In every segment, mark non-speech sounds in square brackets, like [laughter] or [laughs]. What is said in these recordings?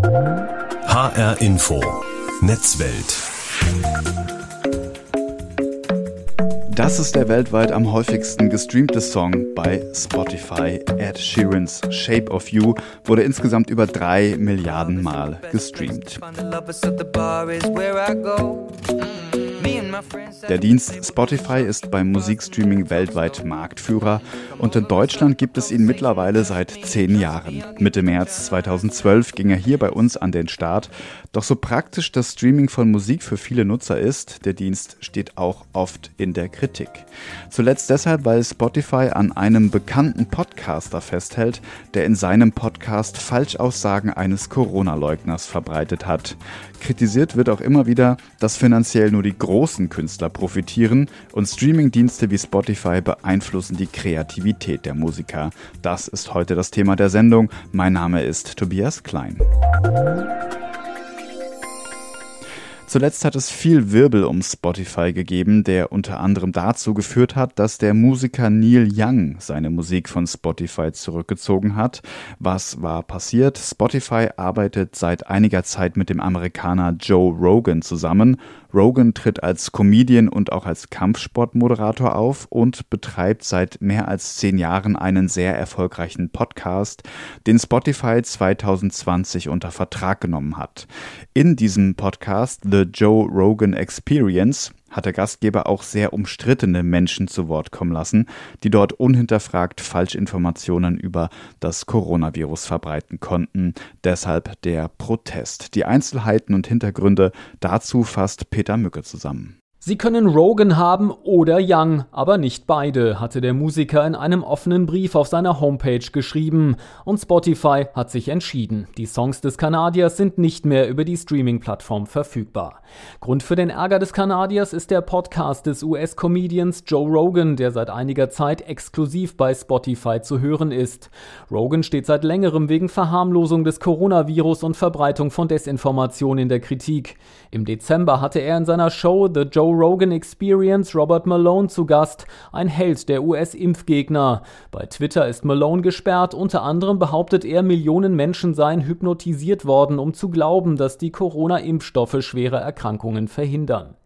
HR Info Netzwelt Das ist der weltweit am häufigsten gestreamte Song bei Spotify. Ed Sheerans Shape of You wurde insgesamt über drei Milliarden Mal gestreamt. Der Dienst Spotify ist beim Musikstreaming weltweit Marktführer und in Deutschland gibt es ihn mittlerweile seit zehn Jahren. Mitte März 2012 ging er hier bei uns an den Start. Doch so praktisch das Streaming von Musik für viele Nutzer ist, der Dienst steht auch oft in der Kritik. Zuletzt deshalb, weil Spotify an einem bekannten Podcaster festhält, der in seinem Podcast Falschaussagen eines Corona-Leugners verbreitet hat. Kritisiert wird auch immer wieder, dass finanziell nur die großen Künstler profitieren und Streamingdienste wie Spotify beeinflussen die Kreativität der Musiker. Das ist heute das Thema der Sendung. Mein Name ist Tobias Klein. Zuletzt hat es viel Wirbel um Spotify gegeben, der unter anderem dazu geführt hat, dass der Musiker Neil Young seine Musik von Spotify zurückgezogen hat. Was war passiert? Spotify arbeitet seit einiger Zeit mit dem Amerikaner Joe Rogan zusammen. Rogan tritt als Comedian und auch als Kampfsportmoderator auf und betreibt seit mehr als zehn Jahren einen sehr erfolgreichen Podcast, den Spotify 2020 unter Vertrag genommen hat. In diesem Podcast The Joe Rogan Experience hat der Gastgeber auch sehr umstrittene Menschen zu Wort kommen lassen, die dort unhinterfragt Falschinformationen über das Coronavirus verbreiten konnten. Deshalb der Protest. Die Einzelheiten und Hintergründe dazu fasst Peter Mücke zusammen. Sie können Rogan haben oder Young, aber nicht beide, hatte der Musiker in einem offenen Brief auf seiner Homepage geschrieben. Und Spotify hat sich entschieden. Die Songs des Kanadiers sind nicht mehr über die Streaming-Plattform verfügbar. Grund für den Ärger des Kanadiers ist der Podcast des US-Comedians Joe Rogan, der seit einiger Zeit exklusiv bei Spotify zu hören ist. Rogan steht seit längerem wegen Verharmlosung des Coronavirus und Verbreitung von Desinformation in der Kritik. Im Dezember hatte er in seiner Show The Joe Rogan Experience Robert Malone zu Gast, ein Held der US-Impfgegner. Bei Twitter ist Malone gesperrt, unter anderem behauptet er, Millionen Menschen seien hypnotisiert worden, um zu glauben, dass die Corona-Impfstoffe schwere Erkrankungen verhindern.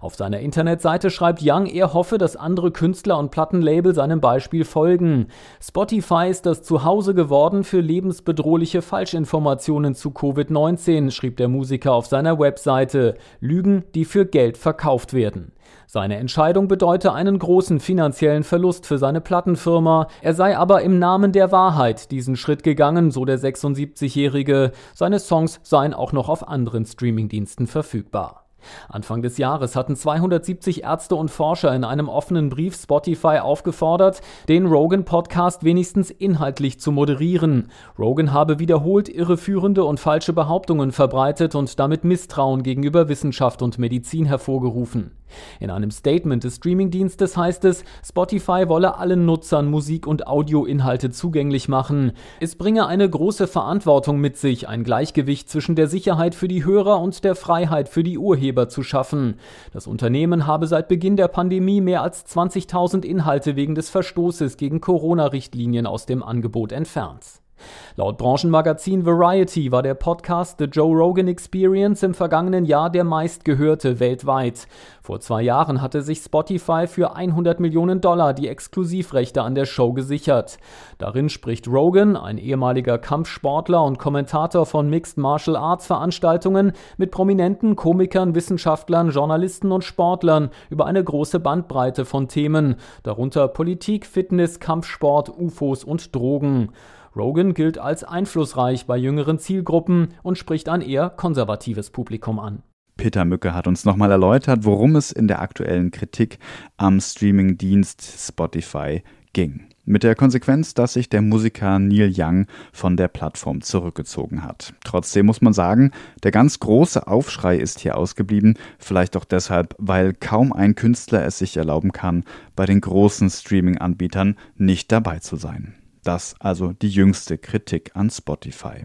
Auf seiner Internetseite schreibt Young, er hoffe, dass andere Künstler und Plattenlabel seinem Beispiel folgen. Spotify ist das Zuhause geworden für lebensbedrohliche Falschinformationen zu Covid-19, schrieb der Musiker auf seiner Webseite. Lügen, die für Geld verkauft werden. Seine Entscheidung bedeute einen großen finanziellen Verlust für seine Plattenfirma. Er sei aber im Namen der Wahrheit diesen Schritt gegangen, so der 76-Jährige. Seine Songs seien auch noch auf anderen Streamingdiensten verfügbar. Anfang des Jahres hatten 270 Ärzte und Forscher in einem offenen Brief Spotify aufgefordert, den Rogan-Podcast wenigstens inhaltlich zu moderieren. Rogan habe wiederholt irreführende und falsche Behauptungen verbreitet und damit Misstrauen gegenüber Wissenschaft und Medizin hervorgerufen. In einem Statement des Streamingdienstes heißt es, Spotify wolle allen Nutzern Musik- und Audioinhalte zugänglich machen. Es bringe eine große Verantwortung mit sich, ein Gleichgewicht zwischen der Sicherheit für die Hörer und der Freiheit für die Urheber zu schaffen. Das Unternehmen habe seit Beginn der Pandemie mehr als 20.000 Inhalte wegen des Verstoßes gegen Corona-Richtlinien aus dem Angebot entfernt. Laut Branchenmagazin Variety war der Podcast The Joe Rogan Experience im vergangenen Jahr der meistgehörte weltweit. Vor zwei Jahren hatte sich Spotify für 100 Millionen Dollar die Exklusivrechte an der Show gesichert. Darin spricht Rogan, ein ehemaliger Kampfsportler und Kommentator von Mixed Martial Arts Veranstaltungen, mit prominenten Komikern, Wissenschaftlern, Journalisten und Sportlern über eine große Bandbreite von Themen, darunter Politik, Fitness, Kampfsport, UFOs und Drogen. Rogan gilt als einflussreich bei jüngeren Zielgruppen und spricht ein eher konservatives Publikum an. Peter Mücke hat uns nochmal erläutert, worum es in der aktuellen Kritik am Streamingdienst Spotify ging. Mit der Konsequenz, dass sich der Musiker Neil Young von der Plattform zurückgezogen hat. Trotzdem muss man sagen, der ganz große Aufschrei ist hier ausgeblieben, vielleicht auch deshalb, weil kaum ein Künstler es sich erlauben kann, bei den großen Streaming-Anbietern nicht dabei zu sein. Das also die jüngste Kritik an Spotify.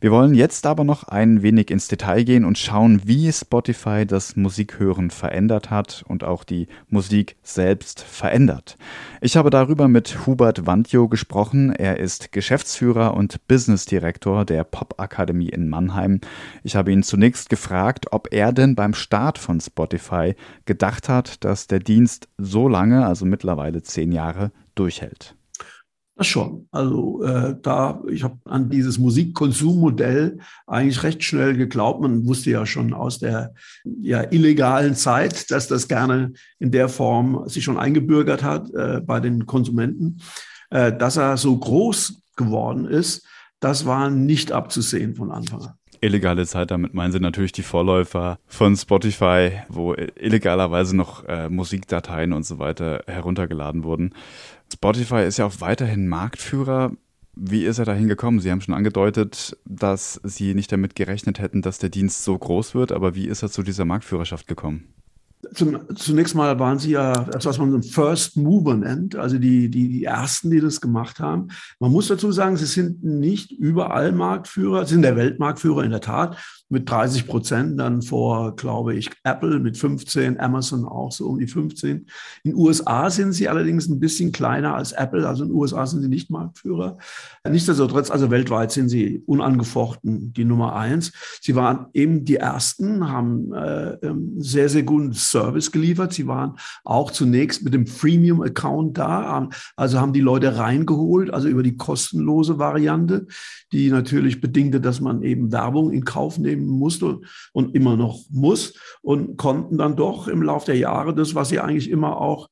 Wir wollen jetzt aber noch ein wenig ins Detail gehen und schauen, wie Spotify das Musikhören verändert hat und auch die Musik selbst verändert. Ich habe darüber mit Hubert Wandjo gesprochen. Er ist Geschäftsführer und Business Director der Popakademie in Mannheim. Ich habe ihn zunächst gefragt, ob er denn beim Start von Spotify gedacht hat, dass der Dienst so lange, also mittlerweile zehn Jahre, durchhält. Das schon. Also äh, da, ich habe an dieses Musikkonsummodell eigentlich recht schnell geglaubt. Man wusste ja schon aus der ja, illegalen Zeit, dass das gerne in der Form sich schon eingebürgert hat äh, bei den Konsumenten. Äh, dass er so groß geworden ist, das war nicht abzusehen von Anfang an illegale Zeit, damit meinen sie natürlich die Vorläufer von Spotify, wo illegalerweise noch äh, Musikdateien und so weiter heruntergeladen wurden. Spotify ist ja auch weiterhin Marktführer. Wie ist er dahin gekommen? Sie haben schon angedeutet, dass Sie nicht damit gerechnet hätten, dass der Dienst so groß wird, aber wie ist er zu dieser Marktführerschaft gekommen? Zum, zunächst mal waren sie ja das, was man First Mover nennt, also die, die, die Ersten, die das gemacht haben. Man muss dazu sagen, sie sind nicht überall Marktführer, sie sind der Weltmarktführer in der Tat mit 30 Prozent, dann vor, glaube ich, Apple mit 15, Amazon auch so um die 15. In den USA sind sie allerdings ein bisschen kleiner als Apple, also in den USA sind sie nicht Marktführer. Nichtsdestotrotz, also weltweit sind sie unangefochten die Nummer eins. Sie waren eben die Ersten, haben äh, ähm, sehr, sehr guten Service geliefert. Sie waren auch zunächst mit dem Freemium-Account da, also haben die Leute reingeholt, also über die kostenlose Variante, die natürlich bedingte, dass man eben Werbung in Kauf nimmt nehmen musste und immer noch muss und konnten dann doch im Laufe der Jahre das, was sie eigentlich immer auch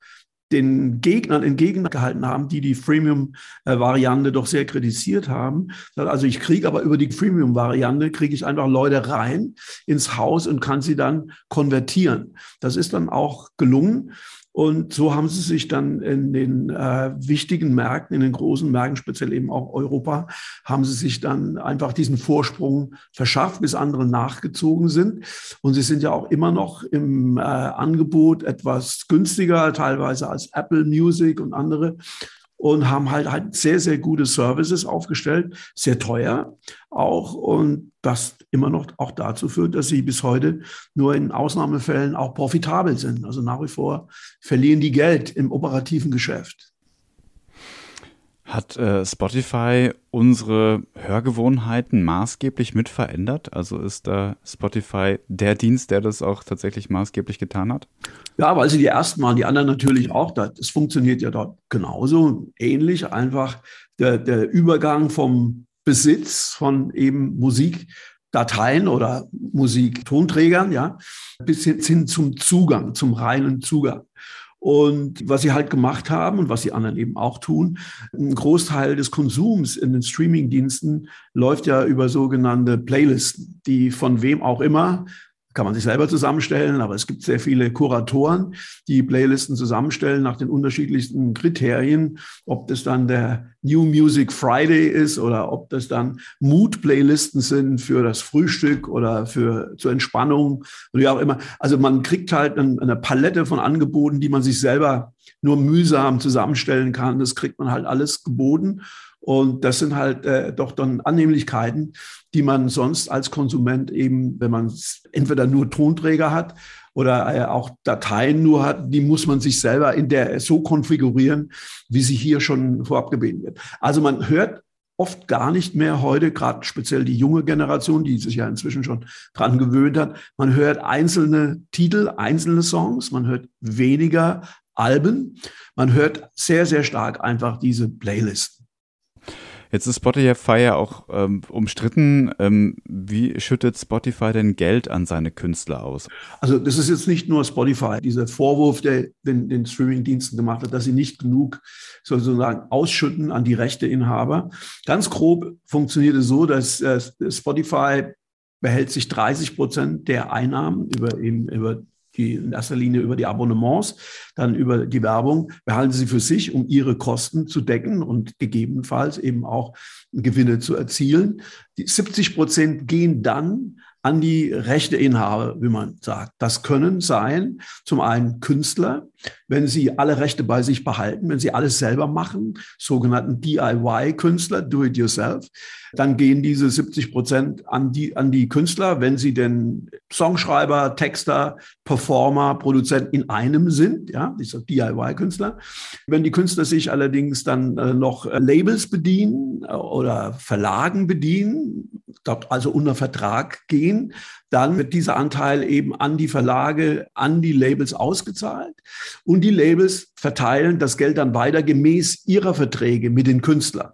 den Gegnern entgegengehalten haben, die die Freemium-Variante doch sehr kritisiert haben. Also ich kriege aber über die Freemium-Variante, kriege ich einfach Leute rein ins Haus und kann sie dann konvertieren. Das ist dann auch gelungen. Und so haben sie sich dann in den äh, wichtigen Märkten, in den großen Märkten, speziell eben auch Europa, haben sie sich dann einfach diesen Vorsprung verschafft, bis andere nachgezogen sind. Und sie sind ja auch immer noch im äh, Angebot etwas günstiger, teilweise als Apple Music und andere und haben halt halt sehr, sehr gute Services aufgestellt, sehr teuer auch und das immer noch auch dazu führt, dass sie bis heute nur in Ausnahmefällen auch profitabel sind. Also nach wie vor verlieren die Geld im operativen Geschäft. Hat äh, Spotify unsere Hörgewohnheiten maßgeblich mit verändert? Also ist da Spotify der Dienst, der das auch tatsächlich maßgeblich getan hat? Ja, weil sie die ersten waren, die anderen natürlich auch. Das funktioniert ja dort genauso ähnlich. Einfach der, der Übergang vom Besitz von eben Musikdateien oder Musiktonträgern, ja, bis hin zum Zugang, zum reinen Zugang. Und was sie halt gemacht haben und was die anderen eben auch tun, ein Großteil des Konsums in den Streamingdiensten läuft ja über sogenannte Playlisten, die von wem auch immer kann man sich selber zusammenstellen, aber es gibt sehr viele Kuratoren, die Playlisten zusammenstellen nach den unterschiedlichsten Kriterien, ob das dann der New Music Friday ist oder ob das dann Mood-Playlisten sind für das Frühstück oder für zur Entspannung oder wie auch immer. Also man kriegt halt eine Palette von Angeboten, die man sich selber nur mühsam zusammenstellen kann. Das kriegt man halt alles geboten. Und das sind halt äh, doch dann Annehmlichkeiten, die man sonst als Konsument eben, wenn man entweder nur Tonträger hat oder äh, auch Dateien nur hat, die muss man sich selber in der so konfigurieren, wie sie hier schon vorab gebeten wird. Also man hört oft gar nicht mehr heute, gerade speziell die junge Generation, die sich ja inzwischen schon dran gewöhnt hat. Man hört einzelne Titel, einzelne Songs, man hört weniger Alben, man hört sehr, sehr stark einfach diese Playlisten. Jetzt ist Spotify ja auch ähm, umstritten. Ähm, wie schüttet Spotify denn Geld an seine Künstler aus? Also das ist jetzt nicht nur Spotify, dieser Vorwurf, der den, den Streaming-Diensten gemacht hat, dass sie nicht genug sozusagen ausschütten an die Rechteinhaber. Ganz grob funktioniert es so, dass äh, Spotify behält sich 30 Prozent der Einnahmen über, eben, über die in erster Linie über die Abonnements, dann über die Werbung, behalten sie für sich, um ihre Kosten zu decken und gegebenenfalls eben auch Gewinne zu erzielen. Die 70 Prozent gehen dann an die Rechteinhaber, wie man sagt. Das können sein, zum einen Künstler, wenn sie alle Rechte bei sich behalten, wenn sie alles selber machen, sogenannten DIY-Künstler, Do-it-yourself, dann gehen diese 70 Prozent an die, an die Künstler, wenn sie denn Songschreiber, Texter, Performer, Produzent in einem sind, ja, dieser DIY-Künstler. Wenn die Künstler sich allerdings dann äh, noch äh, Labels bedienen äh, oder Verlagen bedienen, dort also unter Vertrag gehen, dann wird dieser Anteil eben an die Verlage, an die Labels ausgezahlt und die Labels verteilen das Geld dann weiter gemäß ihrer Verträge mit den Künstlern.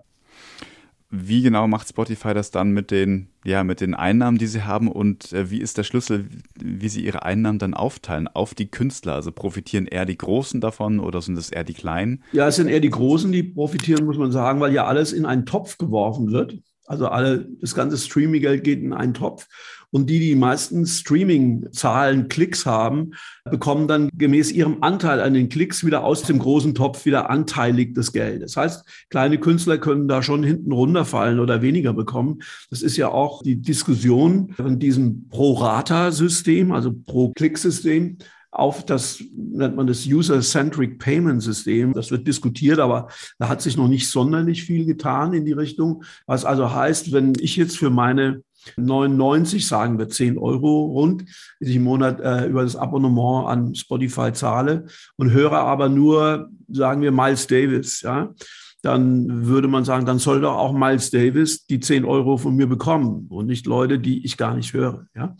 Wie genau macht Spotify das dann mit den, ja, mit den Einnahmen, die sie haben und äh, wie ist der Schlüssel, wie sie ihre Einnahmen dann aufteilen auf die Künstler? Also profitieren eher die Großen davon oder sind es eher die Kleinen? Ja, es sind eher die Großen, die profitieren, muss man sagen, weil ja alles in einen Topf geworfen wird. Also alle, das ganze Streaming-Geld geht in einen Topf. Und die, die meisten Streaming-Zahlen, Klicks haben, bekommen dann gemäß ihrem Anteil an den Klicks wieder aus dem großen Topf wieder anteilig das Geld. Das heißt, kleine Künstler können da schon hinten runterfallen oder weniger bekommen. Das ist ja auch die Diskussion von diesem Pro-Rata-System, also Pro-Klick-System auf das, nennt man das User-Centric Payment System. Das wird diskutiert, aber da hat sich noch nicht sonderlich viel getan in die Richtung. Was also heißt, wenn ich jetzt für meine 99, sagen wir 10 Euro rund, die ich im Monat äh, über das Abonnement an Spotify zahle und höre aber nur, sagen wir, Miles Davis, ja, dann würde man sagen, dann soll doch auch Miles Davis die 10 Euro von mir bekommen und nicht Leute, die ich gar nicht höre, ja.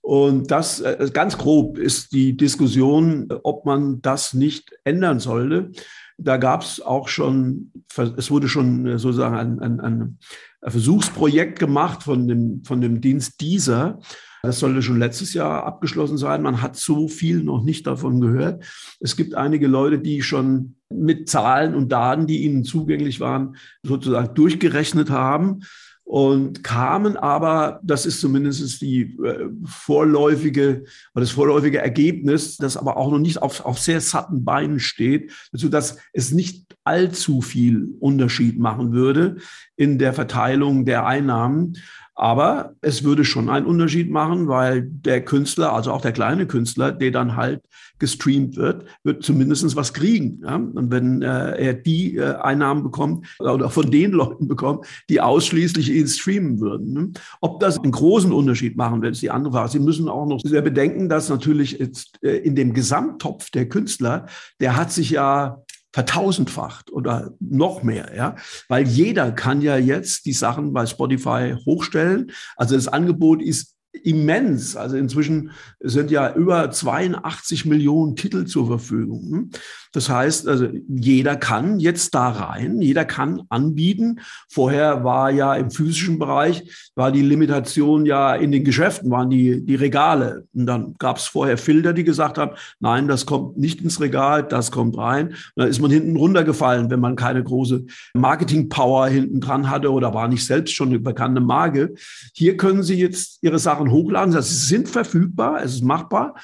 Und das äh, ganz grob ist die Diskussion, ob man das nicht ändern sollte. Da gab es auch schon, es wurde schon äh, sozusagen ein, ein, ein Versuchsprojekt gemacht von dem, von dem Dienst dieser. Das sollte schon letztes Jahr abgeschlossen sein. Man hat so viel noch nicht davon gehört. Es gibt einige Leute, die schon mit Zahlen und Daten, die ihnen zugänglich waren, sozusagen durchgerechnet haben und kamen aber, das ist zumindest die äh, vorläufige das vorläufige Ergebnis, das aber auch noch nicht auf, auf sehr satten Beinen steht, dazu, dass es nicht allzu viel Unterschied machen würde in der Verteilung der Einnahmen. Aber es würde schon einen Unterschied machen, weil der Künstler, also auch der kleine Künstler, der dann halt gestreamt wird, wird zumindest was kriegen. Ja? Und wenn äh, er die äh, Einnahmen bekommt oder von den Leuten bekommt, die ausschließlich ihn streamen würden. Ne? Ob das einen großen Unterschied machen wird, ist die andere Frage. Sie müssen auch noch sehr bedenken, dass natürlich jetzt äh, in dem Gesamttopf der Künstler, der hat sich ja vertausendfacht oder noch mehr, ja, weil jeder kann ja jetzt die Sachen bei Spotify hochstellen. Also das Angebot ist immens. Also inzwischen sind ja über 82 Millionen Titel zur Verfügung. Hm? Das heißt, also jeder kann jetzt da rein, jeder kann anbieten. Vorher war ja im physischen Bereich, war die Limitation ja in den Geschäften, waren die, die Regale. Und dann gab es vorher Filter, die gesagt haben, nein, das kommt nicht ins Regal, das kommt rein. Und dann ist man hinten runtergefallen, wenn man keine große Marketing-Power hinten dran hatte oder war nicht selbst schon eine bekannte Marke. Hier können Sie jetzt Ihre Sachen hochladen. Sie sind verfügbar, es ist machbar.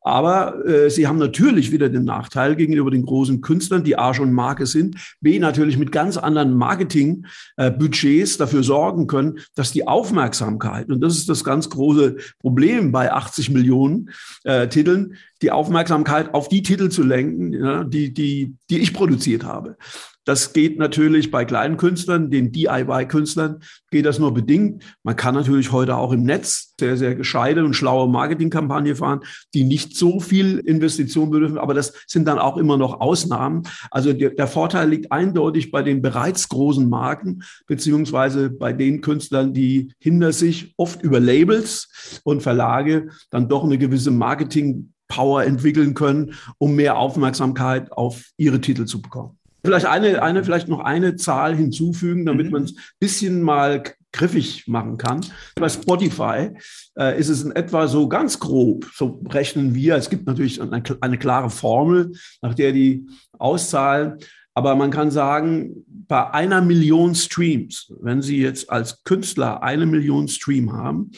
Aber äh, sie haben natürlich wieder den Nachteil gegenüber den großen Künstlern, die A schon Marke sind, B natürlich mit ganz anderen Marketingbudgets äh, dafür sorgen können, dass die Aufmerksamkeit, und das ist das ganz große Problem bei 80 Millionen äh, Titeln, die Aufmerksamkeit auf die Titel zu lenken, ja, die, die, die ich produziert habe. Das geht natürlich bei kleinen Künstlern, den DIY-Künstlern geht das nur bedingt. Man kann natürlich heute auch im Netz sehr, sehr gescheite und schlaue Marketingkampagne fahren, die nicht so viel Investition bedürfen, aber das sind dann auch immer noch Ausnahmen. Also der, der Vorteil liegt eindeutig bei den bereits großen Marken, beziehungsweise bei den Künstlern, die hinter sich oft über Labels und Verlage dann doch eine gewisse Marketing Power entwickeln können, um mehr Aufmerksamkeit auf ihre Titel zu bekommen. Vielleicht eine, eine, vielleicht noch eine Zahl hinzufügen, damit mhm. man es ein bisschen mal griffig machen kann. Bei Spotify äh, ist es in etwa so ganz grob, so rechnen wir. Es gibt natürlich eine, eine klare Formel, nach der die auszahlen. Aber man kann sagen, bei einer Million Streams, wenn Sie jetzt als Künstler eine Million Stream haben,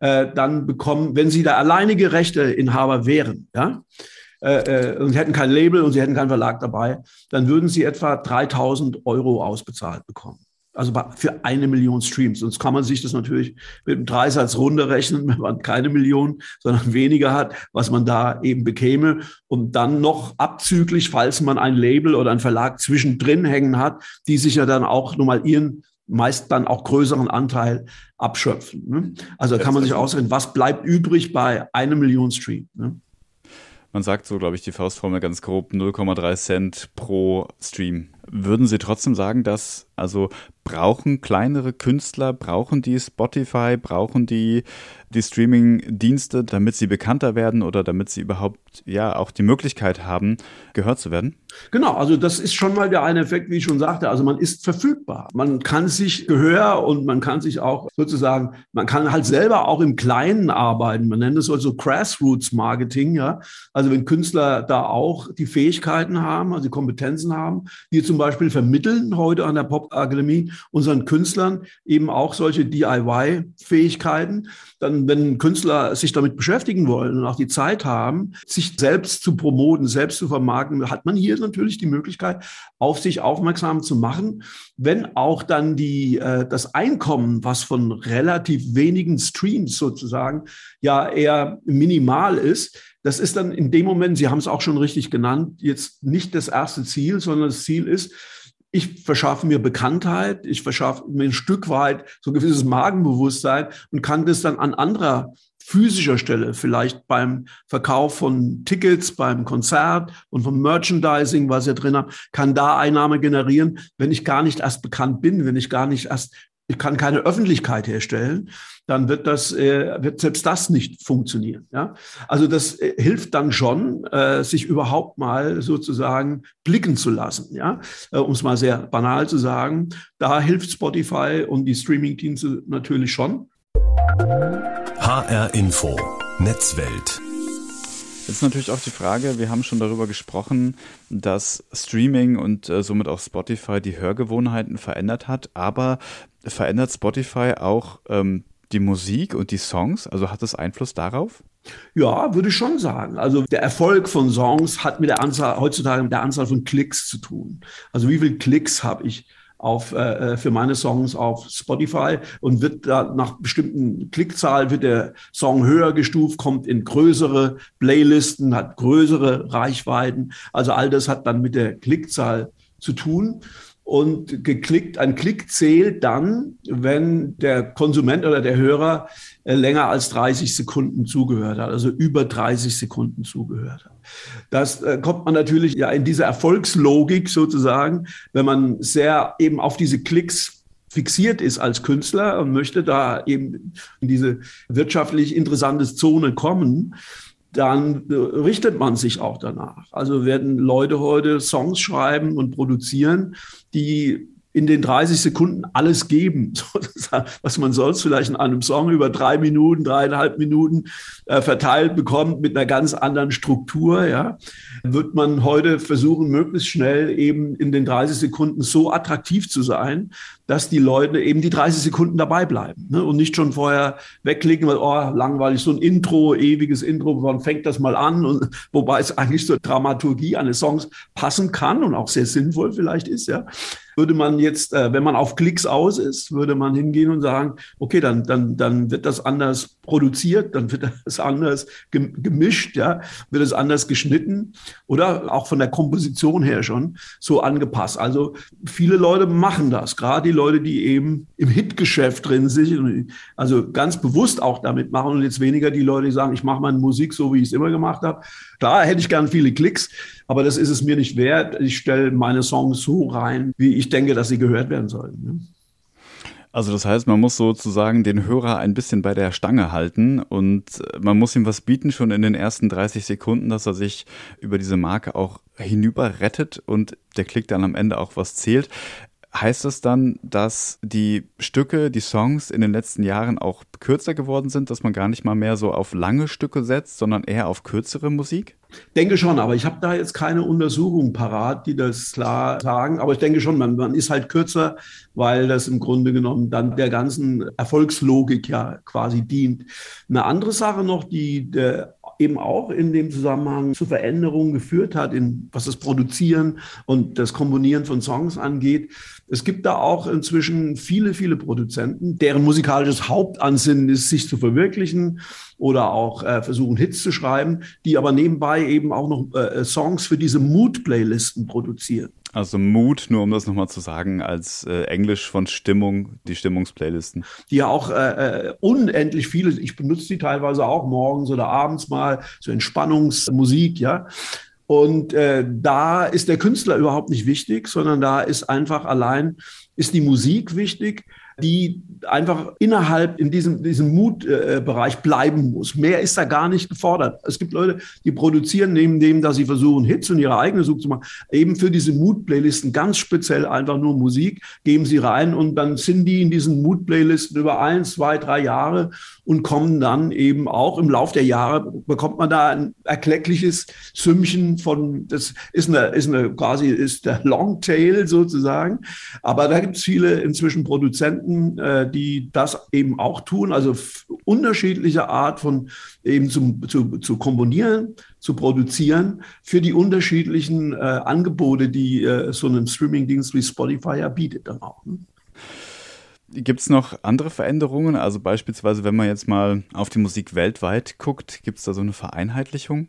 äh, dann bekommen, wenn Sie der alleinige Rechteinhaber wären, ja, äh, äh, und sie hätten kein Label und sie hätten keinen Verlag dabei, dann würden sie etwa 3000 Euro ausbezahlt bekommen. Also für eine Million Streams. Sonst kann man sich das natürlich mit einem Dreisatz runterrechnen, [laughs] wenn man keine Million, sondern weniger hat, was man da eben bekäme. Und dann noch abzüglich, falls man ein Label oder ein Verlag zwischendrin hängen hat, die sich ja dann auch nochmal ihren meist dann auch größeren Anteil abschöpfen. Ne? Also da kann man sich ausrechnen, was bleibt übrig bei einer Million Stream. Ne? Man sagt so, glaube ich, die Faustformel ganz grob 0,3 Cent pro Stream. Würden Sie trotzdem sagen, dass also brauchen kleinere Künstler, brauchen die Spotify, brauchen die die Streaming-Dienste, damit sie bekannter werden oder damit sie überhaupt ja auch die Möglichkeit haben, gehört zu werden? Genau, also das ist schon mal der eine Effekt, wie ich schon sagte. Also man ist verfügbar. Man kann sich Gehör und man kann sich auch sozusagen, man kann halt selber auch im Kleinen arbeiten. Man nennt es also Grassroots-Marketing, ja. Also wenn Künstler da auch die Fähigkeiten haben, also die Kompetenzen haben, die zum Beispiel vermitteln heute an der Pop-Akademie unseren Künstlern eben auch solche DIY-Fähigkeiten, dann, wenn Künstler sich damit beschäftigen wollen und auch die Zeit haben, sich selbst zu promoten, selbst zu vermarkten, hat man hier natürlich die Möglichkeit, auf sich aufmerksam zu machen. Wenn auch dann die, äh, das Einkommen, was von relativ wenigen Streams sozusagen ja eher minimal ist, das ist dann in dem Moment, Sie haben es auch schon richtig genannt, jetzt nicht das erste Ziel, sondern das Ziel ist, ich verschaffe mir Bekanntheit, ich verschaffe mir ein Stück weit so ein gewisses Magenbewusstsein und kann das dann an anderer physischer Stelle, vielleicht beim Verkauf von Tickets, beim Konzert und vom Merchandising, was ihr drin habt, kann da Einnahme generieren, wenn ich gar nicht erst bekannt bin, wenn ich gar nicht erst ich kann keine Öffentlichkeit herstellen, dann wird das, äh, wird selbst das nicht funktionieren. Ja? Also das äh, hilft dann schon, äh, sich überhaupt mal sozusagen blicken zu lassen. Ja? Äh, um es mal sehr banal zu sagen, da hilft Spotify und die Streaming-Dienste natürlich schon. HR Info, Netzwelt. Jetzt natürlich auch die Frage, wir haben schon darüber gesprochen, dass Streaming und äh, somit auch Spotify die Hörgewohnheiten verändert hat, aber verändert Spotify auch ähm, die Musik und die Songs? Also hat das Einfluss darauf? Ja, würde ich schon sagen. Also der Erfolg von Songs hat mit der Anzahl, heutzutage mit der Anzahl von Klicks zu tun. Also wie viele Klicks habe ich auf, äh, äh, für meine Songs auf Spotify und wird da nach bestimmten Klickzahl wird der Song höher gestuft, kommt in größere Playlisten, hat größere Reichweiten. Also all das hat dann mit der Klickzahl zu tun. Und geklickt, ein Klick zählt dann, wenn der Konsument oder der Hörer äh, länger als 30 Sekunden zugehört hat, also über 30 Sekunden zugehört hat. Das äh, kommt man natürlich ja in dieser Erfolgslogik sozusagen, wenn man sehr eben auf diese Klicks fixiert ist als Künstler und möchte da eben in diese wirtschaftlich interessante Zone kommen, dann richtet man sich auch danach. Also werden Leute heute Songs schreiben und produzieren, die in den 30 Sekunden alles geben, [laughs] was man sonst vielleicht in einem Song über drei Minuten, dreieinhalb Minuten äh, verteilt bekommt mit einer ganz anderen Struktur, ja, wird man heute versuchen, möglichst schnell eben in den 30 Sekunden so attraktiv zu sein, dass die Leute eben die 30 Sekunden dabei bleiben ne? und nicht schon vorher wegklicken, weil, oh, langweilig, so ein Intro, ewiges Intro, wann fängt das mal an? Und [laughs] wobei es eigentlich zur Dramaturgie eines Songs passen kann und auch sehr sinnvoll vielleicht ist, ja. Würde man jetzt, äh, wenn man auf Klicks aus ist, würde man hingehen und sagen, okay, dann, dann, dann wird das anders produziert, dann wird das anders gemischt, ja, wird es anders geschnitten oder auch von der Komposition her schon so angepasst. Also viele Leute machen das, gerade die Leute, die eben im Hitgeschäft drin sind, also ganz bewusst auch damit machen und jetzt weniger die Leute, die sagen, ich mache meine Musik so, wie ich es immer gemacht habe. Klar hätte ich gern viele Klicks, aber das ist es mir nicht wert. Ich stelle meine Songs so rein, wie ich denke, dass sie gehört werden sollen. Ne? Also das heißt, man muss sozusagen den Hörer ein bisschen bei der Stange halten und man muss ihm was bieten schon in den ersten 30 Sekunden, dass er sich über diese Marke auch hinüber rettet und der Klick dann am Ende auch was zählt. Heißt das dann, dass die Stücke, die Songs in den letzten Jahren auch kürzer geworden sind, dass man gar nicht mal mehr so auf lange Stücke setzt, sondern eher auf kürzere Musik? Denke schon, aber ich habe da jetzt keine Untersuchungen parat, die das klar sagen. Aber ich denke schon, man, man ist halt kürzer, weil das im Grunde genommen dann der ganzen Erfolgslogik ja quasi dient. Eine andere Sache noch, die der eben auch in dem Zusammenhang zu Veränderungen geführt hat, in was das Produzieren und das Komponieren von Songs angeht, Es gibt da auch inzwischen viele, viele Produzenten, deren musikalisches Hauptansinnen ist, sich zu verwirklichen oder auch äh, versuchen, Hits zu schreiben, die aber nebenbei eben auch noch äh, Songs für diese Mood-Playlisten produzieren. Also Mood, nur um das nochmal zu sagen, als äh, Englisch von Stimmung, die Stimmungsplaylisten. Die ja auch äh, äh, unendlich viele, ich benutze die teilweise auch morgens oder abends mal, so Entspannungsmusik, ja. Und äh, da ist der Künstler überhaupt nicht wichtig, sondern da ist einfach allein, ist die Musik wichtig die einfach innerhalb in diesem, diesem Mutbereich äh, bleiben muss. Mehr ist da gar nicht gefordert. Es gibt Leute, die produzieren neben dem, dass sie versuchen, Hits und ihre eigene Suche zu machen, eben für diese Mut-Playlisten ganz speziell einfach nur Musik, geben sie rein und dann sind die in diesen Mut-Playlisten über ein, zwei, drei Jahre und kommen dann eben auch im Lauf der Jahre, bekommt man da ein erkleckliches Sümmchen von, das ist eine, ist eine quasi, ist der Longtail sozusagen. Aber da gibt es viele inzwischen Produzenten, Produzenten, äh, die das eben auch tun, also unterschiedliche Art von eben zum, zu, zu komponieren, zu produzieren für die unterschiedlichen äh, Angebote, die äh, so ein Streamingdienst wie Spotify ja bietet dann auch. Ne? Gibt es noch andere Veränderungen? Also beispielsweise, wenn man jetzt mal auf die Musik weltweit guckt, gibt es da so eine Vereinheitlichung?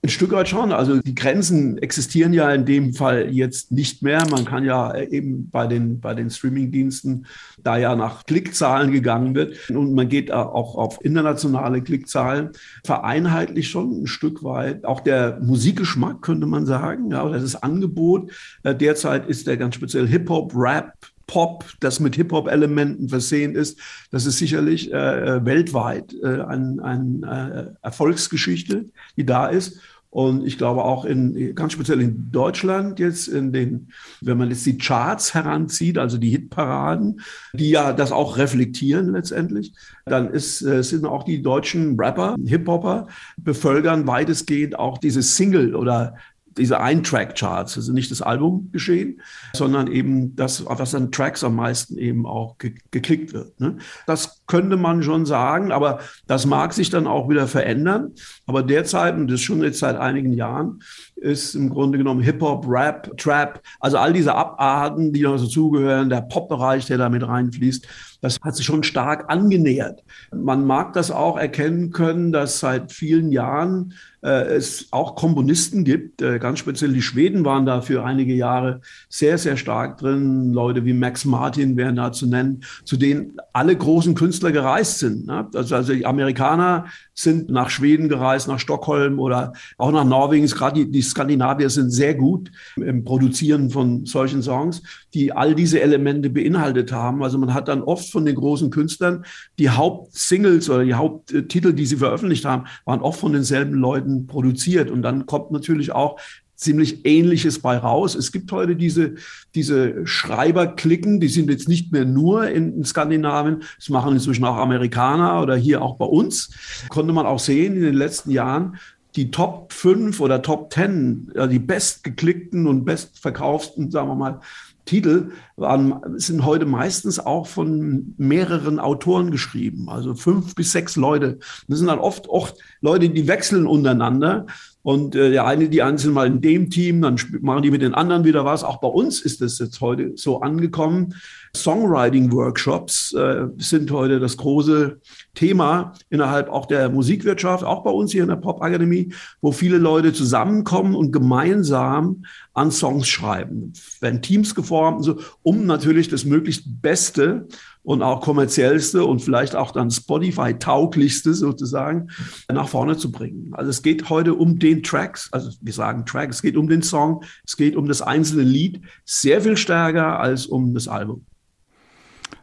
Ein Stück weit schon. Also die Grenzen existieren ja in dem Fall jetzt nicht mehr. Man kann ja eben bei den, bei den Streamingdiensten, da ja nach Klickzahlen gegangen wird und man geht auch auf internationale Klickzahlen, vereinheitlicht schon ein Stück weit. Auch der Musikgeschmack könnte man sagen, ja, oder das Angebot. Äh, derzeit ist der ganz speziell Hip-Hop, Rap, Pop, das mit Hip-Hop-Elementen versehen ist, das ist sicherlich äh, weltweit äh, eine ein, äh, Erfolgsgeschichte, die da ist. Und ich glaube auch in, ganz speziell in Deutschland jetzt in den, wenn man jetzt die Charts heranzieht, also die Hitparaden, die ja das auch reflektieren letztendlich, dann ist, äh, sind auch die deutschen Rapper, Hip-Hopper, bevölkern weitestgehend auch diese Single oder diese Ein-Track-Charts, also nicht das Album geschehen, sondern eben das, was an Tracks am meisten eben auch ge geklickt wird. Ne? Das könnte man schon sagen, aber das mag sich dann auch wieder verändern. Aber derzeit, und das ist schon jetzt seit einigen Jahren, ist im Grunde genommen Hip-Hop, Rap, Trap, also all diese Abarten, die noch dazugehören, der Pop-Bereich, der da mit reinfließt, das hat sich schon stark angenähert. Man mag das auch erkennen können, dass seit vielen Jahren äh, es auch Komponisten gibt. Äh, ganz speziell die Schweden waren da für einige Jahre sehr, sehr stark drin. Leute wie Max Martin wären da zu nennen, zu denen alle großen Künstler gereist sind. Ne? Also, also die Amerikaner sind nach Schweden gereist, nach Stockholm oder auch nach Norwegen. Gerade die, die Skandinavier sind sehr gut im Produzieren von solchen Songs, die all diese Elemente beinhaltet haben. Also man hat dann oft von den großen Künstlern die Hauptsingles oder die Haupttitel, die sie veröffentlicht haben, waren oft von denselben Leuten produziert. Und dann kommt natürlich auch ziemlich Ähnliches bei raus. Es gibt heute diese, diese Schreiberklicken, die sind jetzt nicht mehr nur in, in Skandinavien, das machen inzwischen auch Amerikaner oder hier auch bei uns. Konnte man auch sehen in den letzten Jahren, die Top 5 oder Top 10, die bestgeklickten und bestverkauften, sagen wir mal, Titel waren, sind heute meistens auch von mehreren Autoren geschrieben, also fünf bis sechs Leute. Das sind dann oft, oft Leute, die wechseln untereinander. Und äh, der eine, die einen sind mal in dem Team, dann machen die mit den anderen wieder was. Auch bei uns ist das jetzt heute so angekommen. Songwriting-Workshops äh, sind heute das große Thema innerhalb auch der Musikwirtschaft, auch bei uns hier in der Pop-Akademie, wo viele Leute zusammenkommen und gemeinsam an Songs schreiben. Werden Teams geformt, so, um natürlich das möglichst Beste und auch kommerziellste und vielleicht auch dann Spotify-tauglichste sozusagen nach vorne zu bringen. Also es geht heute um den Tracks, also wir sagen Track, es geht um den Song, es geht um das einzelne Lied, sehr viel stärker als um das Album.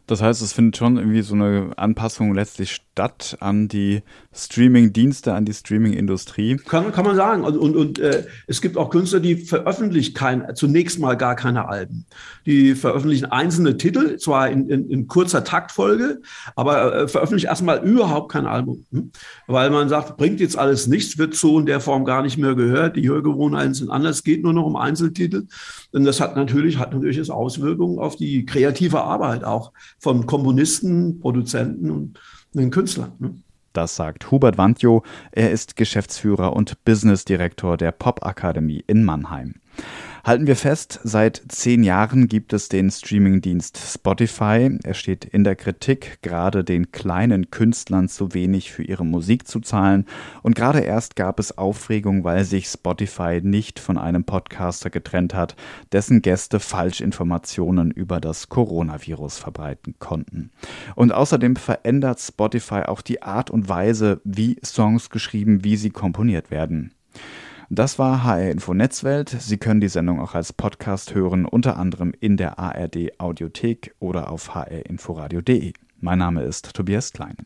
Das heißt, es findet schon irgendwie so eine Anpassung letztlich statt an die Streaming-Dienste, an die Streaming-Industrie. Kann, kann man sagen. Und, und, und äh, es gibt auch Künstler, die veröffentlichen kein, zunächst mal gar keine Alben. Die veröffentlichen einzelne Titel, zwar in, in, in kurzer Taktfolge, aber äh, veröffentlichen erstmal überhaupt kein Album. Hm? Weil man sagt, bringt jetzt alles nichts, wird so in der Form gar nicht mehr gehört. Die Hörgewohnheiten sind anders, geht nur noch um Einzeltitel. Denn das hat natürlich, hat natürlich Auswirkungen auf die kreative Arbeit auch von Komponisten, Produzenten und den Künstlern. Ne? Das sagt Hubert Wandjo. Er ist Geschäftsführer und Business Direktor der Pop Akademie in Mannheim. Halten wir fest, seit zehn Jahren gibt es den Streamingdienst Spotify. Er steht in der Kritik, gerade den kleinen Künstlern zu wenig für ihre Musik zu zahlen. Und gerade erst gab es Aufregung, weil sich Spotify nicht von einem Podcaster getrennt hat, dessen Gäste Falschinformationen über das Coronavirus verbreiten konnten. Und außerdem verändert Spotify auch die Art und Weise, wie Songs geschrieben, wie sie komponiert werden. Das war HR Info Netzwelt. Sie können die Sendung auch als Podcast hören, unter anderem in der ARD Audiothek oder auf hrinforadio.de. Mein Name ist Tobias Klein.